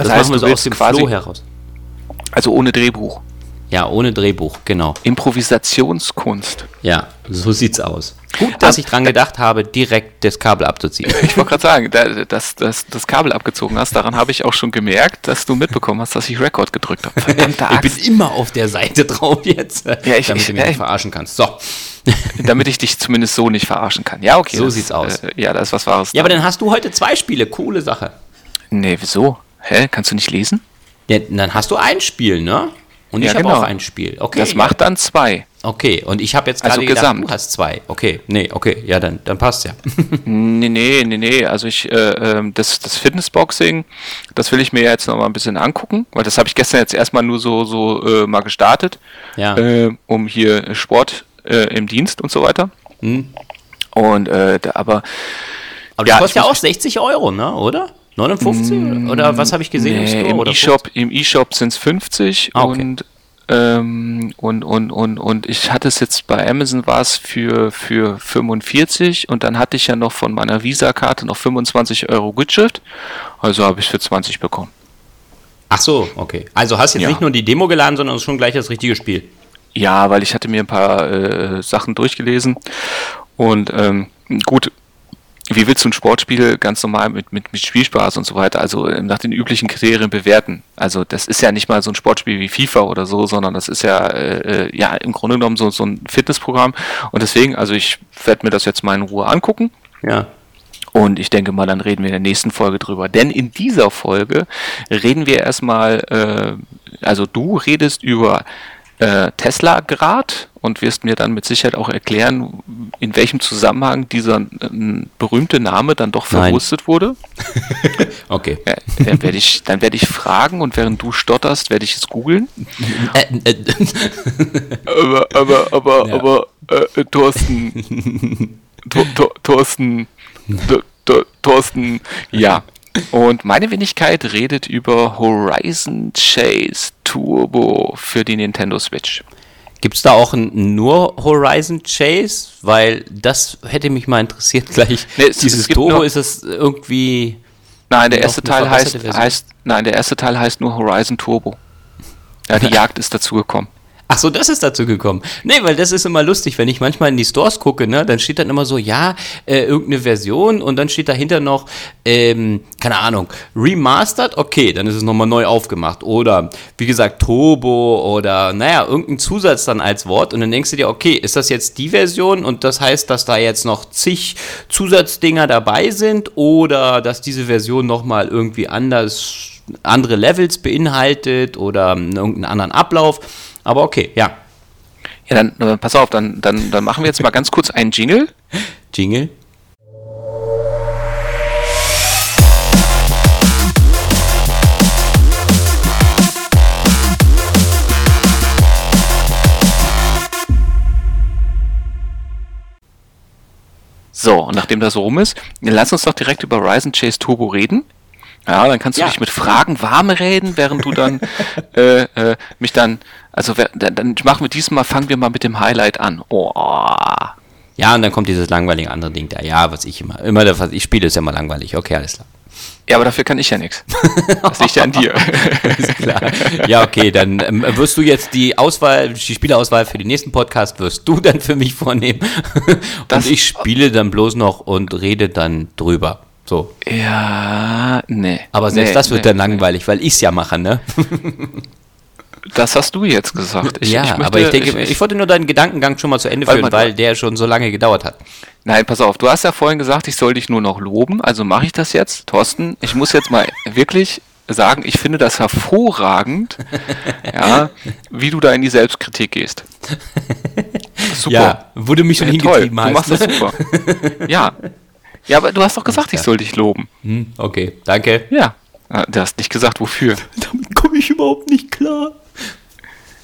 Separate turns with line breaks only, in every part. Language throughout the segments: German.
Das,
Das heißt,
machen wir
du
so aus dem
quasi-
Flow heraus.
Also ohne Drehbuch.
Ja, ohne Drehbuch, genau.
Improvisationskunst.
Ja, so sieht's aus. Gut, dass ich dran gedacht habe, direkt das Kabel abzuziehen.
Ich wollte gerade sagen, da, dass dass das Kabel abgezogen hast, daran habe ich auch schon gemerkt, dass du mitbekommen hast, dass ich Rekord gedrückt habe. Verdammte
Ich bin
Axt.
immer auf der Seite drauf jetzt,
Ja, ich-
damit
ich-
du mich
ja,
verarschen kannst. So.
Damit ich dich zumindest so nicht verarschen kann. Ja, okay.
So
das,
sieht's aus.
Äh, ja, da ist was Wahres.
Ja, aber
dran.
dann hast du heute zwei Spiele. Coole Sache.
Nee, wieso? Hä? Kannst du nicht lesen?
Ja, dann hast du ein Spiel, ne? Und
Ja,
ich habe
genau.
auch ein Spiel. Okay.
Das macht dann zwei.
Okay, und ich habe jetzt
Also
gerade gedacht,
gesamt.
du hast zwei. Okay, nee, okay, ja, dann, dann passt ja.
Nee, nee, nee, nee. Also ich, äh, ähm, das, das Fitnessboxing, das will ich mir jetzt noch mal ein bisschen angucken, weil das habe ich gestern jetzt erstmal nur so, so äh, mal gestartet,
Ja.
äh, um hier Sport äh, im Dienst und so weiter.
Hm.
Und äh, aber
Aber das
Ja,
kostet ja auch 60 Euro, ne? Oder? 59? oder, oder was habe ich gesehen im
nee,
Store?
im E-Shop, im E-Shop sind es 50
Ah, okay.
und ähm, und, und, und, und ich hatte es jetzt bei Amazon war es für, für 45 und dann hatte ich ja noch von meiner Visa-Karte noch 25 Euro Gutschrift. Also habe ich für 20 bekommen.
Ach so, okay. Also hast jetzt
Ja.
nicht nur die Demo geladen, sondern schon gleich das richtige Spiel.
Ja, weil ich hatte mir ein paar äh, Sachen durchgelesen und ähm, gut, wie willst du ein Sportspiel ganz normal mit, mit, mit Spielspaß und so weiter, also äh, nach den üblichen Kriterien bewerten? Also das ist ja nicht mal so ein Sportspiel wie FIFA oder so, sondern das ist ja, äh, äh, ja im Grunde genommen so, so ein Fitnessprogramm und deswegen, also ich werde mir das jetzt mal in Ruhe angucken
Ja.
und ich denke mal, dann reden wir in der nächsten Folge drüber. Denn in dieser Folge reden wir erstmal, äh, also du redest über äh, Tesla Grad und wirst mir dann mit Sicherheit auch erklären, in welchem Zusammenhang dieser äh, berühmte Name dann doch
Nein.
verwurstet wurde.
Okay.
Äh, dann werde ich, dann werde ich fragen und während du stotterst, werde ich es googeln.
Äh, äh,
Aber, aber, aber,
Ja.
aber, äh, Thorsten, Tor, Tor, Thorsten, Tor, Thorsten, ja. Und meine Wenigkeit redet über Horizon Chase Turbo für die Nintendo Switch.
Gibt es da auch ein, nur Horizon Chase? Weil das hätte mich mal interessiert gleich.
Nee, es-
Dieses
es nur-
ist es irgendwie.
Nein, der erste Teil heißt, heißt, nein, der erste Teil heißt nur Horizon Turbo. Ja, die Jagd ist dazugekommen.
Ach so, das ist dazu gekommen. Nee, weil das ist immer lustig, wenn ich manchmal in die Stores gucke, ne, dann steht dann immer so, ja, äh, irgendeine Version und dann steht dahinter noch, ähm, keine Ahnung, remastered, okay, dann ist es nochmal neu aufgemacht. Oder, wie gesagt, Turbo oder, naja, irgendein Zusatz dann als Wort und dann denkst du dir, okay, ist das jetzt die Version und das heißt, dass da jetzt noch zig Zusatzdinger dabei sind oder dass diese Version nochmal irgendwie anders, andere Levels beinhaltet oder ähm, irgendeinen anderen Ablauf. Aber okay, ja.
Ja, dann, äh, pass auf, dann, dann, dann machen wir jetzt mal ganz kurz einen Jingle.
Jingle.
So, und nachdem das so rum ist, lass uns doch direkt über Horizon Chase Turbo reden. Ja, dann kannst du
Ja.
dich mit Fragen warm reden, während du dann äh, äh, mich dann, also wer- dann, machen wir diesmal, fangen wir mal mit dem Highlight an. Oh,
Ja, und dann kommt dieses langweilige andere Ding da. Ja, was ich immer, immer was ich spiele, ist ja immer langweilig. Okay, alles klar.
ja, aber dafür kann ich ja nichts. Das liegt ja an dir.
Ist klar. Ja, okay, dann ähm, wirst du jetzt die Auswahl, die Spieleauswahl für den nächsten Podcast wirst du dann für mich vornehmen.
Das-
und ich spiele dann bloß noch und rede dann drüber. So.
Ja, nee.
Aber selbst
nee,
das wird
nee,
dann langweilig, weil ich es ja mache, ne?
Das hast du jetzt gesagt. Ich,
ja,
ich möchte,
aber ich denke, ich, wollte nur deinen Gedankengang schon mal zu Ende
Warte
führen, weil
du-
der schon so lange gedauert hat.
Nein, pass auf, du hast ja vorhin gesagt, ich soll dich nur noch loben, also mache ich das jetzt. Thorsten, ich muss jetzt mal wirklich sagen, ich finde das hervorragend, ja, wie du da in die Selbstkritik gehst. Super.
Ja, du mich schon
Ja, toll,
hingetrieben
du
hast.
machst das super. Ja. Ja, aber du hast doch gesagt, ich soll dich loben.
Hm, okay, danke.
Ja. Ah, Du hast nicht gesagt, wofür.
Damit komme ich überhaupt nicht klar.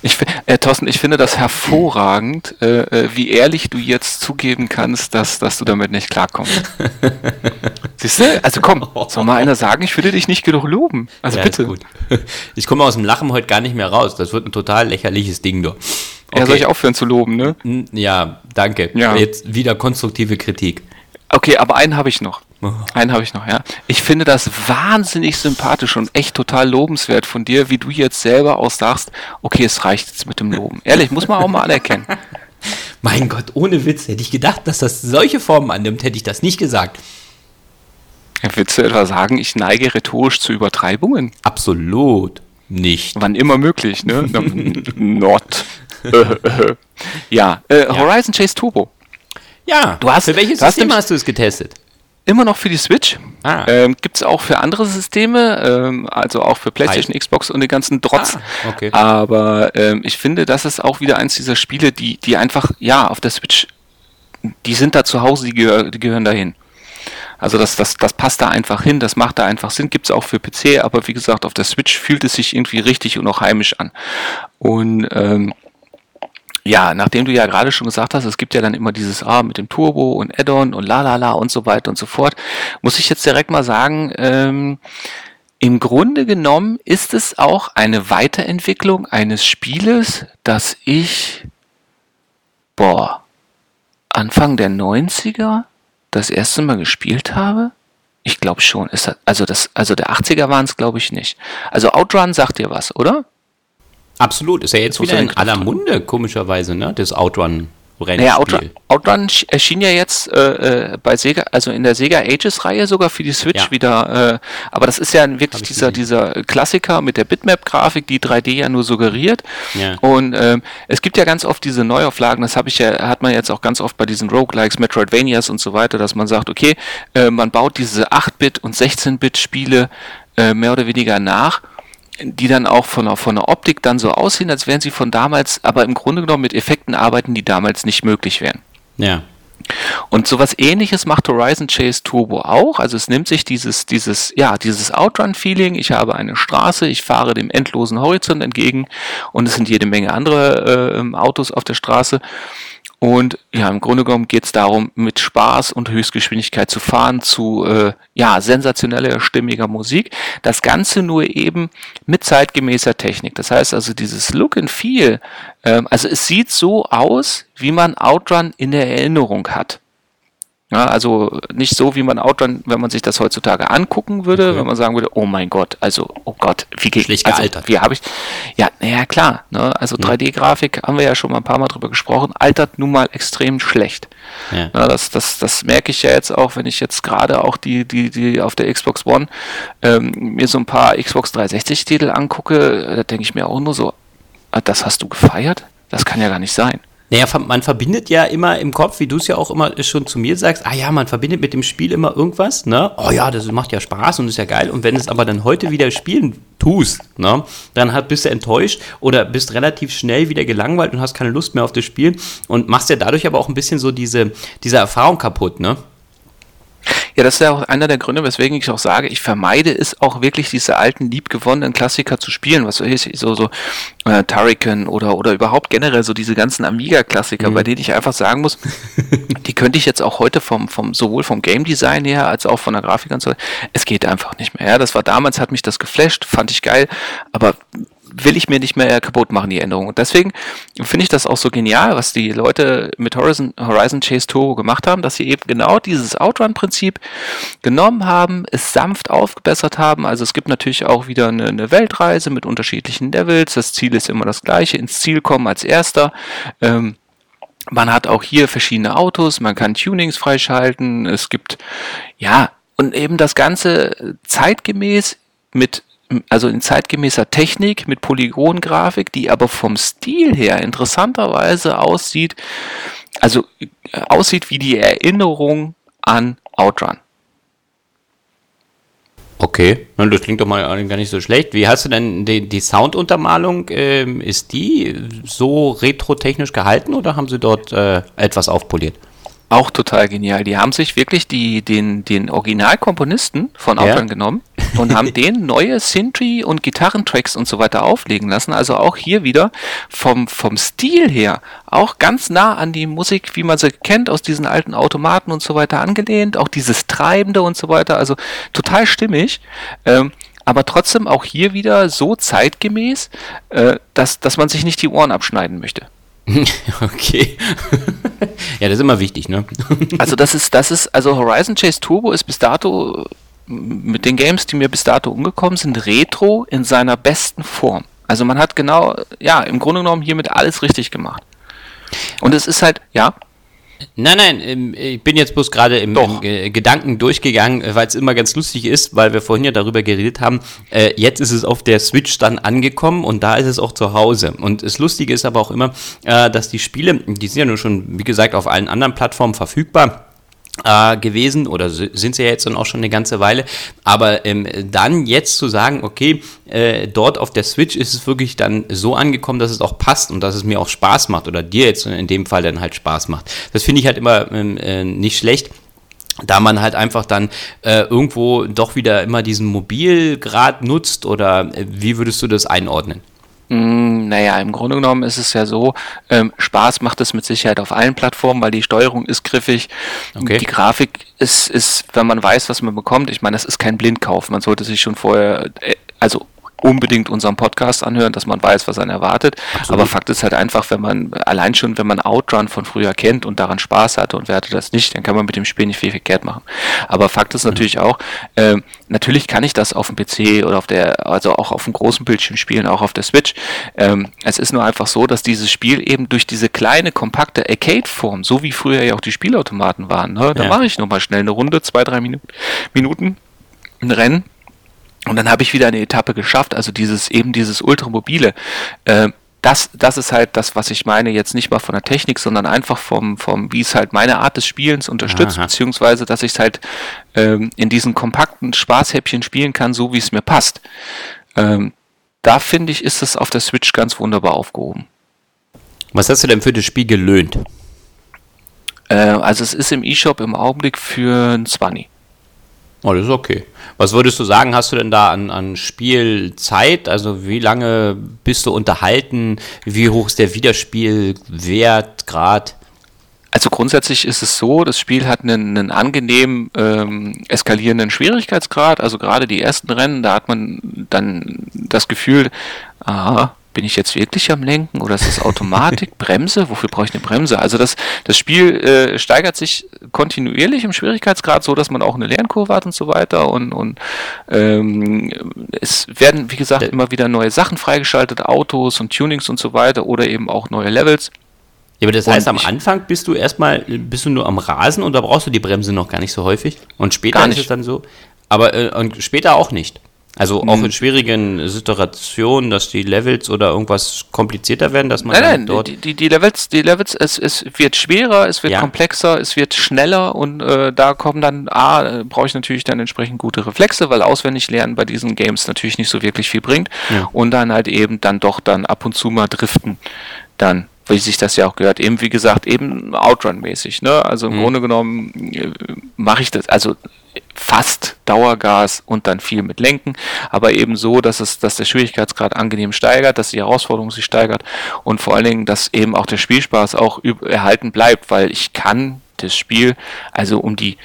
Ich, äh, Thorsten, ich finde das hervorragend, äh, äh, wie ehrlich du jetzt zugeben kannst, dass, dass du damit nicht klarkommst. Siehst du? Also komm, soll mal einer sagen, ich würde dich nicht genug loben. Also
Ja,
bitte.
Ich komme aus dem Lachen heute gar nicht mehr raus. Das wird ein total lächerliches Ding, du.
Ja, soll ich aufhören zu loben, ne?
Ja, danke.
Ja.
Jetzt wieder konstruktive Kritik.
Okay, aber einen habe ich noch. Einen habe ich noch, ja. Ich finde das wahnsinnig sympathisch und echt total lobenswert von dir, wie du jetzt selber auch sagst, okay, es reicht jetzt mit dem Loben. Ehrlich, muss man auch mal anerkennen.
Mein Gott, ohne Witz, hätte ich gedacht, dass das solche Formen annimmt, hätte ich das nicht gesagt.
Willst du etwa sagen, ich neige rhetorisch zu Übertreibungen?
Absolut nicht.
Wann immer möglich, ne? Not. ja, äh, ja, Horizon Chase Turbo.
Ja,
du hast,
für welches System hast du es getestet?
Immer noch für die Switch. Ah. Ähm, Gibt es auch für andere Systeme, ähm, also auch für PlayStation, Hi. Xbox und den ganzen Trotz. Ah, okay. Aber ähm, ich finde, das ist auch wieder eins dieser Spiele, die, die einfach, ja, auf der Switch, die sind da zu Hause, die, gehör, die gehören dahin. Also das, das, das passt da einfach hin, das macht da einfach Sinn, gibt es auch für PC, aber wie gesagt, auf der Switch fühlt es sich irgendwie richtig und auch heimisch an. Und ähm, ja, nachdem du ja gerade schon gesagt hast, es gibt ja dann immer dieses A ah, mit dem Turbo und Add-on und la la la und so weiter und so fort, muss ich jetzt direkt mal sagen, ähm, im Grunde genommen ist es auch eine Weiterentwicklung eines Spieles, das ich, boah, Anfang der 90er das erste Mal gespielt habe. Ich glaube schon. Ist das, also, das, also der 80er waren es, glaube ich, nicht. Also Outrun sagt dir was, oder?
Absolut, ist ja jetzt wieder in aller Munde, komischerweise, ne? Das Outrun.
Rennspiel. Naja, Outrun, Outrun erschien ja jetzt äh, äh, bei Sega, also in der Sega Ages Reihe sogar für die Switch ja. wieder. Äh, aber das ist ja wirklich dieser, dieser Klassiker mit der Bitmap-Grafik, die 3D ja nur suggeriert. Ja. Und ähm, es gibt ja ganz oft diese Neuauflagen, das habe ich ja, hat man jetzt auch ganz oft bei diesen Roguelikes, Metroidvanias und so weiter, dass man sagt, okay, äh, man baut diese 8-Bit und 16-Bit-Spiele äh, mehr oder weniger nach die dann auch von der, von der Optik dann so aussehen, als wären sie von damals, aber im Grunde genommen mit Effekten arbeiten, die damals nicht möglich wären.
Ja.
Und sowas ähnliches macht Horizon Chase Turbo auch. Also es nimmt sich dieses, dieses, ja, dieses Outrun-Feeling. Ich habe eine Straße, ich fahre dem endlosen Horizont entgegen und es sind jede Menge andere äh, Autos auf der Straße. Und ja, im Grunde genommen geht es darum, mit Spaß und Höchstgeschwindigkeit zu fahren, zu äh, ja, sensationeller, stimmiger Musik. Das Ganze nur eben mit zeitgemäßer Technik. Das heißt also, dieses Look and Feel, ähm, also es sieht so aus, wie man Outrun in der Erinnerung hat. Ja, also nicht so, wie man Outrun, wenn man sich das heutzutage angucken würde, okay. wenn man sagen würde, oh mein Gott, also, oh Gott, wie geht
Schlecht
also,
gealtert.
Wie habe ich, ja, naja, klar, ne, also 3D-Grafik haben wir ja schon mal ein paar Mal drüber gesprochen, altert nun mal extrem schlecht. Ja. ja das, das, das merke ich ja jetzt auch, wenn ich jetzt gerade auch die, die, die auf der Xbox One ähm, mir so ein paar Xbox 360-Titel angucke, da denke ich mir auch nur so, ah, das hast du gefeiert? Das kann ja gar nicht sein.
Naja, man verbindet ja immer im Kopf, wie du es ja auch immer schon zu mir sagst, ah ja, man verbindet mit dem Spiel immer irgendwas, ne? Oh ja, das macht ja Spaß und ist ja geil. Und wenn es aber dann heute wieder spielen tust, ne, dann halt bist du enttäuscht oder bist relativ schnell wieder gelangweilt und hast keine Lust mehr auf das Spiel und machst ja dadurch aber auch ein bisschen so diese, diese Erfahrung kaputt, ne?
Ja, das ist ja auch einer der Gründe, weswegen ich auch sage, ich vermeide es auch wirklich, diese alten, liebgewonnenen Klassiker zu spielen, was weiß ich, so, so äh, Turrican oder, oder überhaupt generell so diese ganzen Amiga-Klassiker, mhm. bei denen ich einfach sagen muss, die könnte ich jetzt auch heute vom, vom, sowohl vom Game Design her als auch von der Grafik und so, es geht einfach nicht mehr. Ja, das war damals, hat mich das geflasht, fand ich geil, aber will ich mir nicht mehr kaputt machen, die Änderung. Und deswegen finde ich das auch so genial, was die Leute mit Horizon, Horizon Chase Turbo gemacht haben, dass sie eben genau dieses Outrun-Prinzip genommen haben, es sanft aufgebessert haben. Also es gibt natürlich auch wieder eine, eine, Weltreise mit unterschiedlichen Levels. Das Ziel ist immer das gleiche, ins Ziel kommen als erster. Ähm, man hat auch hier verschiedene Autos, man kann Tunings freischalten. Es gibt, ja, und eben das Ganze zeitgemäß mit also in zeitgemäßer Technik mit Polygongrafik, die aber vom Stil her interessanterweise aussieht, also äh, aussieht wie die Erinnerung an Outrun.
Okay, das klingt doch mal gar nicht so schlecht. Wie hast du denn die, die Sounduntermalung? Ähm, ist die so retro-technisch gehalten oder haben sie dort äh, etwas aufpoliert?
Auch total genial. Die haben sich wirklich die, den, den Originalkomponisten von Outrun ja. genommen und haben den neue Sintry und Gitarrentracks und so weiter auflegen lassen. Also auch hier wieder vom, vom Stil her auch ganz nah an die Musik, wie man sie kennt, aus diesen alten Automaten und so weiter angelehnt. Auch dieses Treibende und so weiter. Also total stimmig. Ähm, aber trotzdem auch hier wieder so zeitgemäß, äh, dass, dass man sich nicht die Ohren abschneiden möchte.
okay. ja, das ist immer wichtig, ne?
also das ist, das ist, also Horizon Chase Turbo ist bis dato mit den Games, die mir bis dato umgekommen sind, Retro in seiner besten Form. Also man hat genau, ja, im Grunde genommen hiermit alles richtig gemacht. Und es ist halt, ja.
Nein, nein, ähm, ich bin jetzt bloß gerade im, im, Gedanken durchgegangen, äh, weil es immer ganz lustig ist, weil wir vorhin ja darüber geredet haben. Äh, jetzt ist es auf der Switch dann angekommen und da ist es auch zu Hause. Und das Lustige ist aber auch immer, äh, dass die Spiele, die sind ja nur schon, wie gesagt, auf allen anderen Plattformen verfügbar äh, gewesen oder sind sie ja jetzt dann auch schon eine ganze Weile. Aber ähm, dann jetzt zu sagen, okay, äh, dort auf der Switch ist es wirklich dann so angekommen, dass es auch passt und dass es mir auch Spaß macht oder dir jetzt in dem Fall dann halt Spaß macht. Das finde ich halt immer ähm, äh, nicht schlecht da man halt einfach dann äh, irgendwo doch wieder immer diesen Mobilgrad nutzt oder äh, wie würdest du das einordnen?
Mm, naja, im Grunde genommen ist es ja so, ähm, Spaß macht es mit Sicherheit auf allen Plattformen, weil die Steuerung ist griffig. Okay. Die Grafik ist, ist, wenn man weiß, was man bekommt, ich meine, das ist kein Blindkauf. Man sollte sich schon vorher, äh, also unbedingt unseren Podcast anhören, dass man weiß, was einen erwartet. Absolut. Aber Fakt ist halt einfach, wenn man allein schon, wenn man Outrun von früher kennt und daran Spaß hatte und wer hatte das nicht, dann kann man mit dem Spiel nicht viel verkehrt machen. Aber Fakt ist mhm. natürlich auch, äh, natürlich kann ich das auf dem PC oder auf der, also auch auf dem großen Bildschirm spielen, auch auf der Switch. Ähm, es ist nur einfach so, dass dieses Spiel eben durch diese kleine, kompakte Arcade-Form, so wie früher ja auch die Spielautomaten waren, ne, da ja. mache ich nur mal schnell eine Runde, zwei, drei Minuten, Minuten, ein Rennen und dann habe ich wieder eine Etappe geschafft, also dieses eben dieses Ultramobile. Äh, das, das ist halt das, was ich meine, jetzt nicht mal von der Technik, sondern einfach vom, vom wie es halt meine Art des Spielens unterstützt, Aha. beziehungsweise, dass ich es halt ähm, in diesen kompakten Spaßhäppchen spielen kann, so wie es mir passt. Ähm, da finde ich, ist es auf der Switch ganz wunderbar aufgehoben.
Was hast du denn für das Spiel gelöhnt?
Äh, also es ist im E-Shop im Augenblick für ein 20.
Oh, das ist okay. Was würdest du sagen, hast du denn da an, an Spielzeit? Also wie lange bist du unterhalten? Wie hoch ist der Wiederspielwert, Grad?
Also grundsätzlich ist es so, das Spiel hat einen, einen angenehm ähm, eskalierenden Schwierigkeitsgrad. Also gerade die ersten Rennen, da hat man dann das Gefühl, aha, bin ich jetzt wirklich am Lenken oder ist das Automatik, Bremse? Wofür brauche ich eine Bremse? Also das, das Spiel äh, steigert sich kontinuierlich im Schwierigkeitsgrad, so dass man auch eine Lernkurve hat und so weiter und, und ähm, es werden, wie gesagt, immer wieder neue Sachen freigeschaltet, Autos und Tunings und so weiter oder eben auch neue Levels.
Ja, aber das heißt, am Anfang bist du erstmal, bist du nur am Rasen und da brauchst du die Bremse noch gar nicht so häufig. Und später ist es dann so. Aber äh, und später auch nicht. Also auch in schwierigen Situationen, dass die Levels oder irgendwas komplizierter werden, dass man
nein, nein, dort. Die, die, die, Levels, die Levels, es, es wird schwerer, es wird ja. komplexer, es wird schneller und äh, da kommen dann, A, brauche ich natürlich dann entsprechend gute Reflexe, weil auswendig lernen bei diesen Games natürlich nicht so wirklich viel bringt. Ja. Und dann halt eben dann doch dann ab und zu mal driften dann wie sich das ja auch gehört, eben wie gesagt, eben Outrun-mäßig, ne? Also im mhm. Grunde genommen äh, mache ich das, also fast Dauergas und dann viel mit Lenken, aber eben so, dass es, dass der Schwierigkeitsgrad angenehm steigert, dass die Herausforderung sich steigert und vor allen Dingen, dass eben auch der Spielspaß auch erhalten bleibt, weil ich kann das Spiel, also um die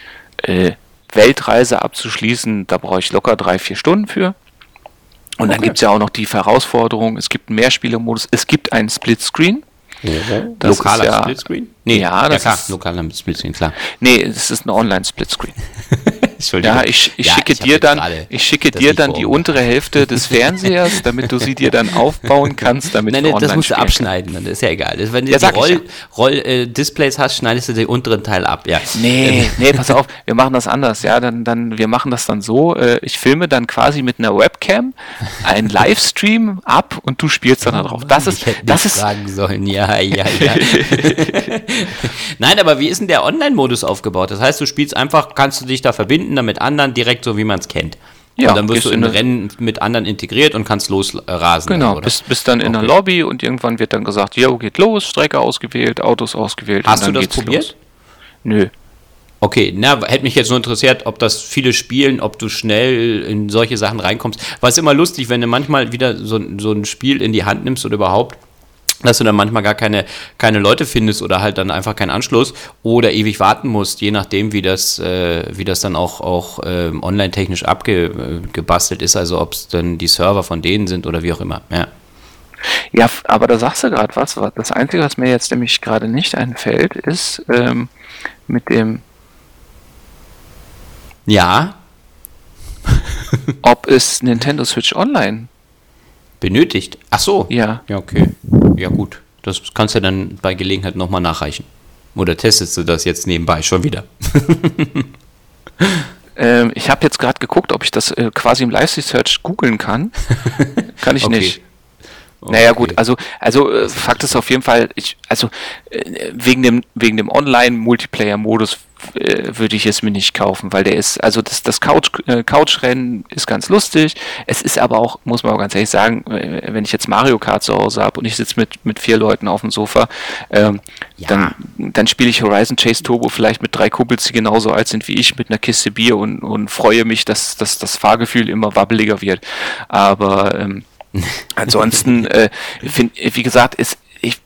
äh, Weltreise abzuschließen, da brauche ich locker drei, vier Stunden für. Und okay. dann gibt es ja auch noch die Herausforderung, es gibt einen Mehrspielermodus, es gibt einen Splitscreen.
Mhm. Lokaler ja, Splitscreen?
Nee, ja, das
ja, klar, ist, lokaler Splitscreen, klar.
Nee, es ist ein Online-Splitscreen. ja, ich, ich ja, schicke ich dir dann, ich schicke dir dann die untere Hälfte des Fernsehers, damit du sie dir dann aufbauen kannst, damit
Nein,
du
das musst du abschneiden, das ist ja egal. Das, wenn du ja, die Roll, Roll äh, Displays hast, schneidest du den unteren Teil ab, ja.
Nee, nee, pass auf, wir machen das anders, ja, dann, dann, wir machen das dann so, äh, ich filme dann quasi mit einer Webcam einen Livestream ab und du spielst dann oh, drauf. Das ist, das ist.
Fragen sollen, ja, ja, ja. Nein, aber wie ist denn der Online-Modus aufgebaut? Das heißt, du spielst einfach, kannst du dich da verbinden, verbinden mit anderen direkt so, wie man es kennt. Ja, und dann wirst du in, Rennen mit anderen integriert und kannst losrasen.
Genau, dann, bist, bist dann in okay. der Lobby und irgendwann wird dann gesagt, jo, geht los, Strecke ausgewählt, Autos ausgewählt.
Hast du das probiert? Los.
Nö.
Okay, na, hätte mich jetzt nur interessiert, ob das viele spielen, ob du schnell in solche Sachen reinkommst. War es immer lustig, wenn du manchmal wieder so, so ein Spiel in die Hand nimmst oder überhaupt dass du dann manchmal gar keine, keine Leute findest oder halt dann einfach keinen Anschluss oder ewig warten musst, je nachdem, wie das, äh, wie das dann auch, auch äh, online-technisch abgebastelt ist, also ob es dann die Server von denen sind oder wie auch immer. Ja.
Ja, aber da sagst du gerade was. Das Einzige, was mir jetzt nämlich gerade nicht einfällt, ist ähm, mit dem.
Ja.
ob es Nintendo Switch Online
benötigt. Ach so.
Ja.
Ja, okay. Ja, gut. Das kannst du dann bei Gelegenheit nochmal nachreichen. Oder testest du das jetzt nebenbei schon wieder?
ähm, ich habe jetzt gerade geguckt, ob ich das äh, quasi im Live-Search googeln kann. kann ich okay. nicht. Okay. Naja gut, also also äh, Fakt ist auf jeden Fall, ich, also äh, wegen dem wegen dem Online-Multiplayer-Modus äh, würde ich es mir nicht kaufen, weil der ist, also das, das Couch, äh, Couchrennen ist ganz lustig. Es ist aber auch, muss man auch ganz ehrlich sagen, wenn ich jetzt Mario Kart zu Hause habe und ich sitze mit, mit vier Leuten auf dem Sofa, ähm, ja. dann, dann spiele ich Horizon Chase Turbo vielleicht mit drei Kumpels, die genauso alt sind wie ich, mit einer Kiste Bier und, und freue mich, dass, dass das Fahrgefühl immer wabbeliger wird. Aber ähm, Ansonsten, äh, find, wie gesagt, ist, ich,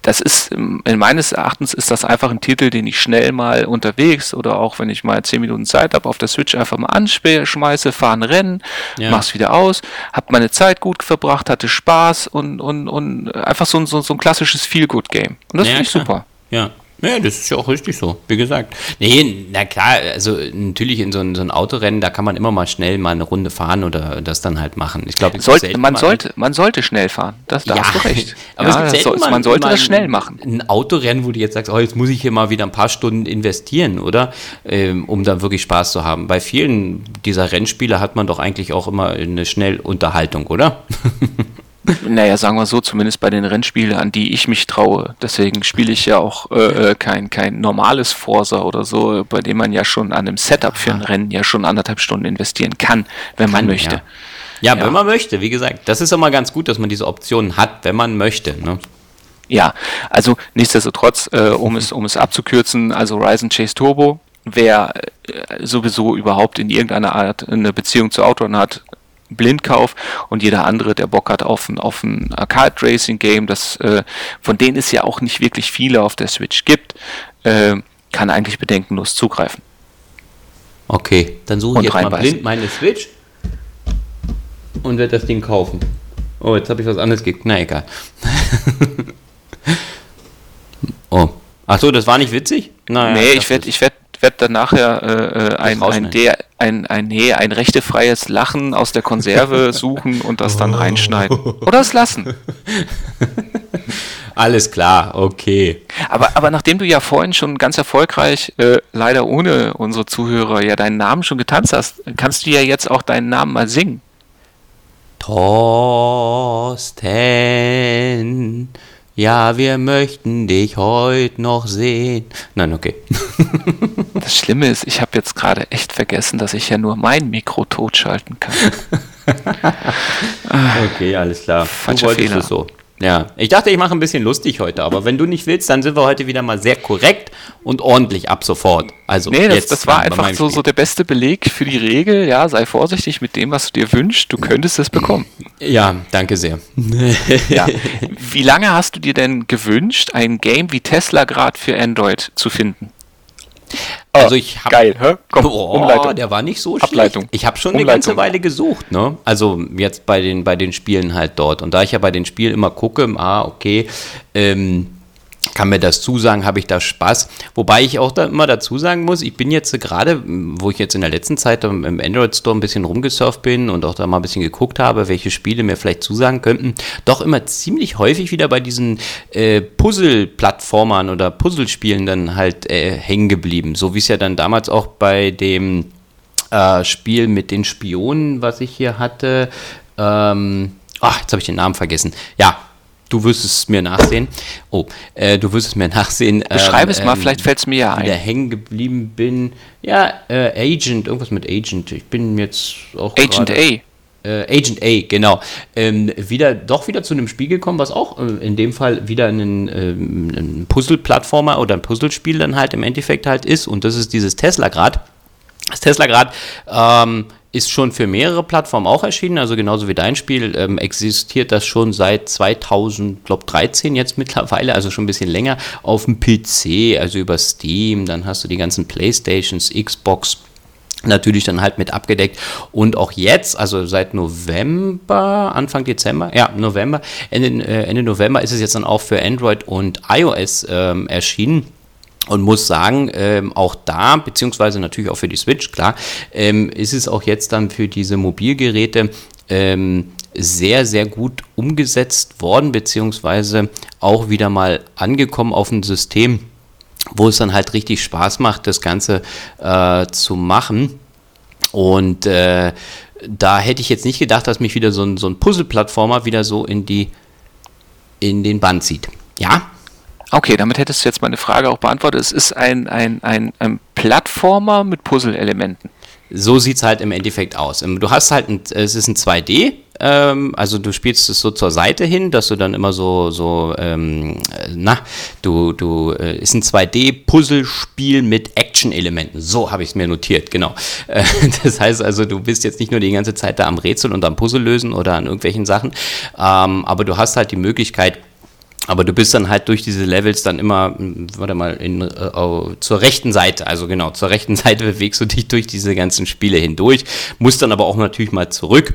das ist, meines Erachtens ist das einfach ein Titel, den ich schnell mal unterwegs oder auch wenn ich mal 10 Minuten Zeit habe, auf der Switch einfach mal anschmeiße, fahre ein Rennen, ja. mach's wieder aus, hab meine Zeit gut verbracht, hatte Spaß und, und, und einfach so ein, so, so ein klassisches Feel-Good-Game. Und das ja, finde ich super.
Ja, ja, das ist ja auch richtig so, wie gesagt. Nee, na klar, also natürlich in so ein, so ein Autorennen, da kann man immer mal schnell mal eine Runde fahren oder das dann halt machen. Ich glaube,
sollte, man, sollte, man sollte schnell fahren, das, da ja, hast du recht.
Aber ja, es gibt
so, man sollte das schnell machen.
Ein Autorennen, wo du jetzt sagst, oh, jetzt muss ich hier mal wieder ein paar Stunden investieren, oder? Ähm, um da wirklich Spaß zu haben. Bei vielen dieser Rennspiele hat man doch eigentlich auch immer eine Schnellunterhaltung, oder?
Naja, sagen wir so, zumindest bei den Rennspielen, an die ich mich traue. Deswegen spiele ich ja auch äh, äh, kein, kein normales Forsa oder so, bei dem man ja schon an einem Setup für ein Rennen ja schon anderthalb Stunden investieren kann, wenn kann, man möchte.
Ja. ja. Ja, wenn man möchte, wie gesagt. Das ist immer ganz gut, dass man diese Optionen hat, wenn man möchte. Ne?
Ja, also nichtsdestotrotz, äh, um, es, um es abzukürzen, also Ryzen Chase Turbo, wer äh, sowieso überhaupt in irgendeiner Art eine Beziehung zu Outrun hat, Blindkauf und jeder andere, der Bock hat auf ein, auf ein Arcade-Racing-Game, das äh, von denen es ja auch nicht wirklich viele auf der Switch gibt, äh, kann eigentlich bedenkenlos zugreifen.
Okay, dann suche ich jetzt mal blind meine Switch und werde das Ding kaufen. Oh, jetzt habe ich was anderes gekriegt. Na egal. oh. Achso, das war nicht witzig?
Naja, nee, ich werde ich werd werde dann nachher äh, äh ein, ein, ein, ein, ein, nee, ein rechtefreies Lachen aus der Konserve suchen und das dann reinschneiden. Oder es lassen.
Alles klar, okay.
Aber, aber nachdem du ja vorhin schon ganz erfolgreich, äh, leider ohne unsere Zuhörer, ja deinen Namen schon getanzt hast, kannst du ja jetzt auch deinen Namen mal singen.
Thorsten. Ja, wir möchten dich heute noch sehen. Nein, okay.
das Schlimme ist, ich habe jetzt gerade echt vergessen, dass ich ja nur mein Mikro totschalten kann.
okay, alles klar. Falscher Fehler. so. Ja, ich dachte, ich mache ein bisschen lustig heute, aber wenn du nicht willst, dann sind wir heute wieder mal sehr korrekt und ordentlich ab sofort. Also
nee, das, das war einfach so, so der beste Beleg für die Regel. Ja, sei vorsichtig mit dem, was du dir wünschst. Du könntest es bekommen.
Ja, danke sehr.
ja. Wie lange hast du dir denn gewünscht, ein Game wie Tesla gerade für Android zu finden?
Also ich habe geil, hä? Komm, oh, der war nicht so
Ableitung.
schlecht. Ich habe schon eine ganze Weile gesucht, ne? Also jetzt bei den bei den Spielen halt dort und da ich ja bei den Spielen immer gucke, ah okay, ähm, kann mir das zusagen, habe ich da Spaß. Wobei ich auch da immer dazu sagen muss, ich bin jetzt gerade, wo ich jetzt in der letzten Zeit im Android Store ein bisschen rumgesurft bin und auch da mal ein bisschen geguckt habe, welche Spiele mir vielleicht zusagen könnten, doch immer ziemlich häufig wieder bei diesen äh, Puzzle-Plattformern oder Puzzlespielen dann halt äh, hängen geblieben. So wie es ja dann damals auch bei dem äh, Spiel mit den Spionen, was ich hier hatte, ähm, ach, jetzt habe ich den Namen vergessen. Ja, du wirst es mir nachsehen. Oh, äh, du wirst es mir nachsehen.
Beschreib ähm, es mal, ähm, vielleicht fällt es mir ja
ein. Wieder hängen geblieben bin. Ja, äh, Agent, irgendwas mit Agent. Ich bin jetzt auch.
Agent grade, A.
Äh, Agent A, genau. Ähm, wieder, doch wieder zu einem Spiel gekommen, was auch äh, in dem Fall wieder ein, ähm, ein Puzzle-Plattformer oder ein Puzzlespiel dann halt im Endeffekt halt ist. Und das ist dieses Tesla grad. Das Tesla grad ähm, ist schon für mehrere Plattformen auch erschienen, also genauso wie dein Spiel ähm, existiert das schon seit 2013 jetzt mittlerweile, also schon ein bisschen länger auf dem PC, also über Steam, dann hast du die ganzen Playstations, Xbox, natürlich dann halt mit abgedeckt. Und auch jetzt, also seit November, Anfang Dezember, ja, November, Ende, äh, Ende November ist es jetzt dann auch für Android und iOS ähm, erschienen. Und muss sagen, ähm, auch da, beziehungsweise natürlich auch für die Switch, klar, ähm, ist es auch jetzt dann für diese Mobilgeräte ähm, sehr, sehr gut umgesetzt worden, beziehungsweise auch wieder mal angekommen auf ein System, wo es dann halt richtig Spaß macht, das Ganze äh, zu machen. Und äh, da hätte ich jetzt nicht gedacht, dass mich wieder so ein, so ein Puzzle-Plattformer wieder so in die in den Band zieht. Ja?
Okay, damit hättest du jetzt meine Frage auch beantwortet. Es ist ein, ein, ein, ein Plattformer mit Puzzle-Elementen.
So sieht es halt im Endeffekt aus. Ähm, du hast halt, ein, es ist ein 2D, ähm, also du spielst es so zur Seite hin, dass du dann immer so, so ähm, na, du, du, äh, ist ein 2D-Puzzlespiel mit Action-Elementen. So habe ich es mir notiert, genau. Äh, das heißt also, du bist jetzt nicht nur die ganze Zeit da am Rätsel und am Puzzle lösen oder an irgendwelchen Sachen, ähm, aber du hast halt die Möglichkeit, aber du bist dann halt durch diese Levels dann immer, hm, warte mal, in, äh, zur rechten Seite, also genau, zur rechten Seite bewegst du dich durch diese ganzen Spiele hindurch, musst dann aber auch natürlich mal zurück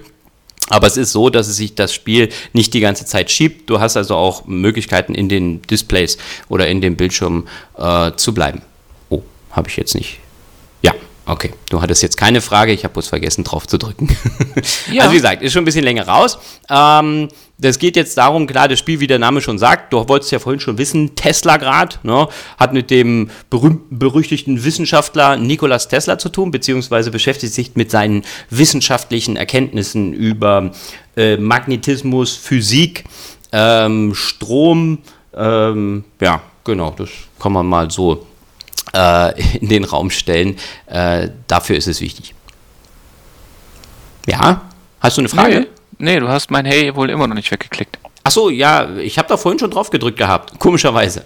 aber es ist so, dass es sich das Spiel nicht die ganze Zeit schiebt. Du hast also auch Möglichkeiten in den Displays oder in dem Bildschirm äh, zu bleiben. Oh, habe ich jetzt nicht. Okay. Du hattest jetzt keine Frage. Ich habe bloß vergessen, drauf zu drücken. ja. Also wie gesagt, ist schon ein bisschen länger raus. Ähm, das geht jetzt darum, klar, das Spiel, wie der Name schon sagt, du wolltest ja vorhin schon wissen, Tesla grad, ne, hat mit dem berühmten, berüchtigten Wissenschaftler Nikolas Tesla zu tun, beziehungsweise beschäftigt sich mit seinen wissenschaftlichen Erkenntnissen über äh, Magnetismus, Physik, ähm, Strom, ähm, ja, genau, das kann man mal so äh, in den Raum stellen. Äh, dafür ist es wichtig. Ja, hast du eine Frage?
Nee. Nee, du hast mein Hey wohl immer noch nicht weggeklickt.
Ach so, ja, ich habe da vorhin schon drauf gedrückt gehabt, komischerweise.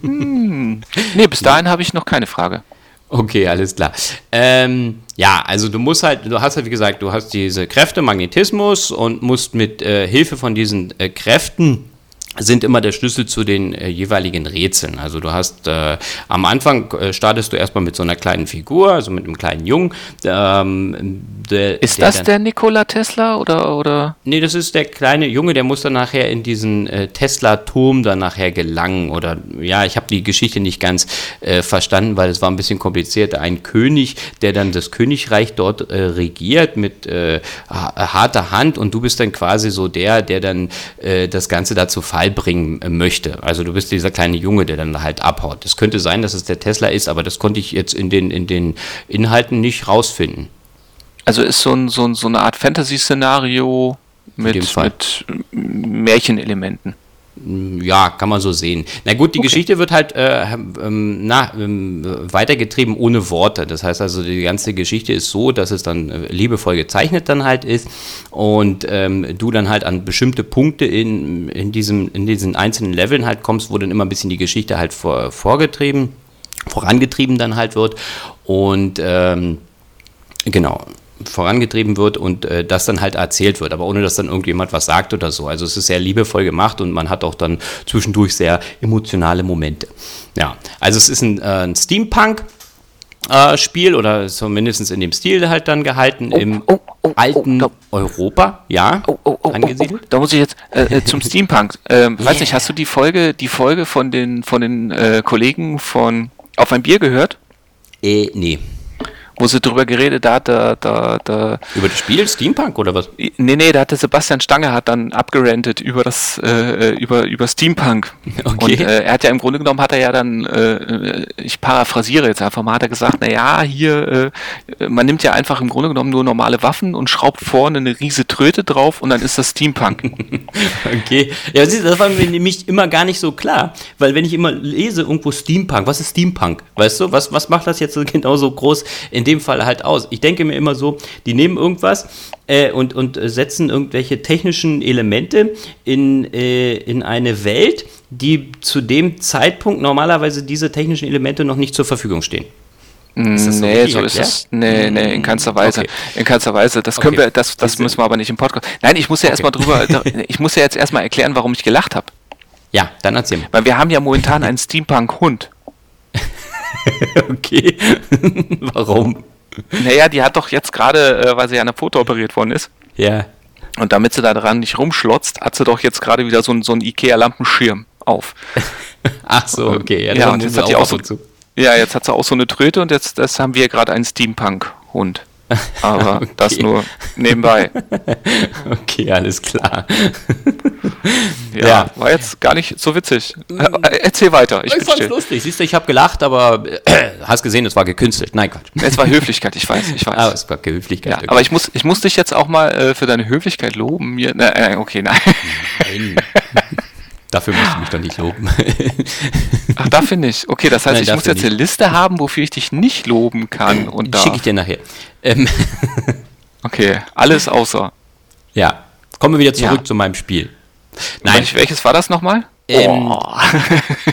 Hm. Nee, bis dahin habe ich noch keine Frage.
Okay, alles klar. Ähm, ja, also du musst halt, du hast halt, wie gesagt, du hast diese Kräfte, Magnetismus und musst mit äh, Hilfe von diesen äh, Kräften sind immer der Schlüssel zu den äh, jeweiligen Rätseln. Also du hast äh, am Anfang äh, startest du erstmal mit so einer kleinen Figur, also mit einem kleinen Jungen.
Ähm, der, ist der das dann, der Nikola Tesla oder oder?
Nee, das ist der kleine Junge, der muss dann nachher in diesen äh, Tesla-Turm dann nachher gelangen. Oder ja, ich habe die Geschichte nicht ganz äh, verstanden, weil es war ein bisschen kompliziert. Ein König, der dann das Königreich dort äh, regiert mit harter Hand und du bist dann quasi so der, der dann das Ganze dazu feiert Bringen äh, möchte. Also du bist dieser kleine Junge, der dann halt abhaut. Es könnte sein, dass es der Tesla ist, aber das konnte ich jetzt in den, in den Inhalten nicht rausfinden.
Also ist so, ein, so, ein, so eine Art Fantasy-Szenario mit, mit Märchenelementen.
Ja, kann man so sehen. Na gut, die okay. Geschichte wird halt äh, ähm, na, ähm, weitergetrieben ohne Worte. Das heißt also, die ganze Geschichte ist so, dass es dann äh, liebevoll gezeichnet dann halt ist und ähm, du dann halt an bestimmte Punkte in, in, diesem, in diesen einzelnen Leveln halt kommst, wo dann immer ein bisschen die Geschichte halt vor, vorgetrieben, vorangetrieben dann halt wird. Und ähm, genau vorangetrieben wird und äh, das dann halt erzählt wird, aber ohne dass dann irgendjemand was sagt oder so. Also es ist sehr liebevoll gemacht und man hat auch dann zwischendurch sehr emotionale Momente. Ja, also es ist ein, äh, ein Steampunk. Äh, Spiel oder zumindest in dem Stil halt dann gehalten oh, im oh, oh, oh alten Europa, ja,
angesiedelt. Da muss ich jetzt äh, äh zum Steampunk. Ähm, yeah. Weiß nicht, hast du die Folge, die Folge von den von den äh, Kollegen von Auf ein Bier gehört?
Äh, nee
wo sie drüber geredet hat, da, da, da
Über das Spiel Steampunk oder was?
Nee, nee, da hat der Sebastian Stange hat dann abgerantet über das, äh, über, über Steampunk. Okay. Und äh, er hat ja im Grunde genommen hat er ja dann, äh, ich paraphrasiere jetzt einfach mal, hat er gesagt, naja, hier, äh, man nimmt ja einfach im Grunde genommen nur normale Waffen und schraubt vorne eine riese Tröte drauf und dann ist das Steampunk.
okay. Ja, das war mir nämlich immer gar nicht so klar, weil wenn ich immer lese irgendwo Steampunk, was ist Steampunk? Weißt du, was, was macht das jetzt genau so groß in dem Fall halt aus. Ich denke mir immer so, die nehmen irgendwas äh, und, und setzen irgendwelche technischen Elemente in, äh, in eine Welt, die zu dem Zeitpunkt normalerweise diese technischen Elemente noch nicht zur Verfügung stehen.
Ist das so nee, so ist es. Nee, nee, in keinster Weise. Okay. In keinster Weise. Das können okay. wir, das, das müssen wir aber nicht im Podcast. Nein, ich muss ja okay. erstmal drüber, ich muss ja jetzt erstmal erklären, warum ich gelacht habe.
Ja, dann erzähl mal.
Weil wir haben ja momentan einen Steampunk-Hund.
okay. Warum?
naja, die hat doch jetzt gerade, äh, weil sie ja an der Pfote operiert worden ist.
Ja.
Und damit sie da dran nicht rumschlotzt, hat sie doch jetzt gerade wieder so, so einen Ikea-Lampenschirm auf.
Ach so, okay.
Ja, ja und jetzt hat die auch so, ja, jetzt hat sie auch so eine Tröte und jetzt das haben wir gerade einen Steampunk-Hund. Aber okay. das nur nebenbei.
Okay, alles klar.
ja, ja, war jetzt gar nicht so witzig. Äh, erzähl weiter.
Ich, ich fand's lustig. Siehst du, ich habe gelacht, aber äh, hast gesehen, es war gekünstelt. Nein, Quatsch.
Es war Höflichkeit, ich weiß, ich weiß.
Aber es war Höflichkeit.
Ja, okay. Aber ich muss, ich muss dich jetzt auch mal äh, für deine Höflichkeit loben. Mir, äh, okay, nein. Nein.
Dafür musst du mich doch nicht loben.
Ach, dafür nicht. Okay, das heißt, Nein, ich muss jetzt nicht. eine Liste haben, wofür ich dich nicht loben kann. Und
Schicke ich dir nachher. Ähm.
Okay, alles außer.
Ja, kommen wir wieder zurück ja. zu meinem Spiel.
Nein. welches war das nochmal?
Ähm, oh.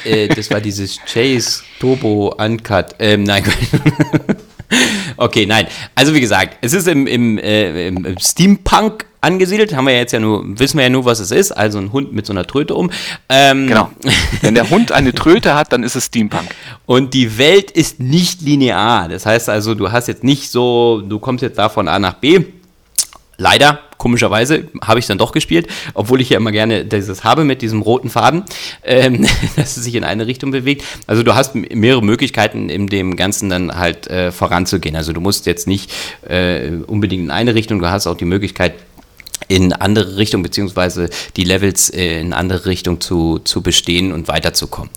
äh, das war dieses Chase Turbo Uncut. Ähm, nein. okay, nein. Also wie gesagt, es ist im, im, äh, im Steampunk angesiedelt. Haben wir jetzt ja nur, wissen wir ja nur, was es ist. Also ein Hund mit so einer Tröte um.
Ähm, genau. Wenn der Hund eine Tröte hat, dann ist es Steampunk.
Und die Welt ist nicht linear. Das heißt also, du hast jetzt nicht so, du kommst jetzt da von A nach B. Leider, komischerweise, habe ich dann doch gespielt, obwohl ich ja immer gerne dieses habe mit diesem roten Faden, ähm, dass es sich in eine Richtung bewegt. Also du hast mehrere Möglichkeiten, in dem Ganzen dann halt äh, voranzugehen. Also du musst jetzt nicht äh, unbedingt in eine Richtung, du hast auch die Möglichkeit, in andere Richtung, beziehungsweise die Levels äh, in andere Richtung zu, zu bestehen und weiterzukommen.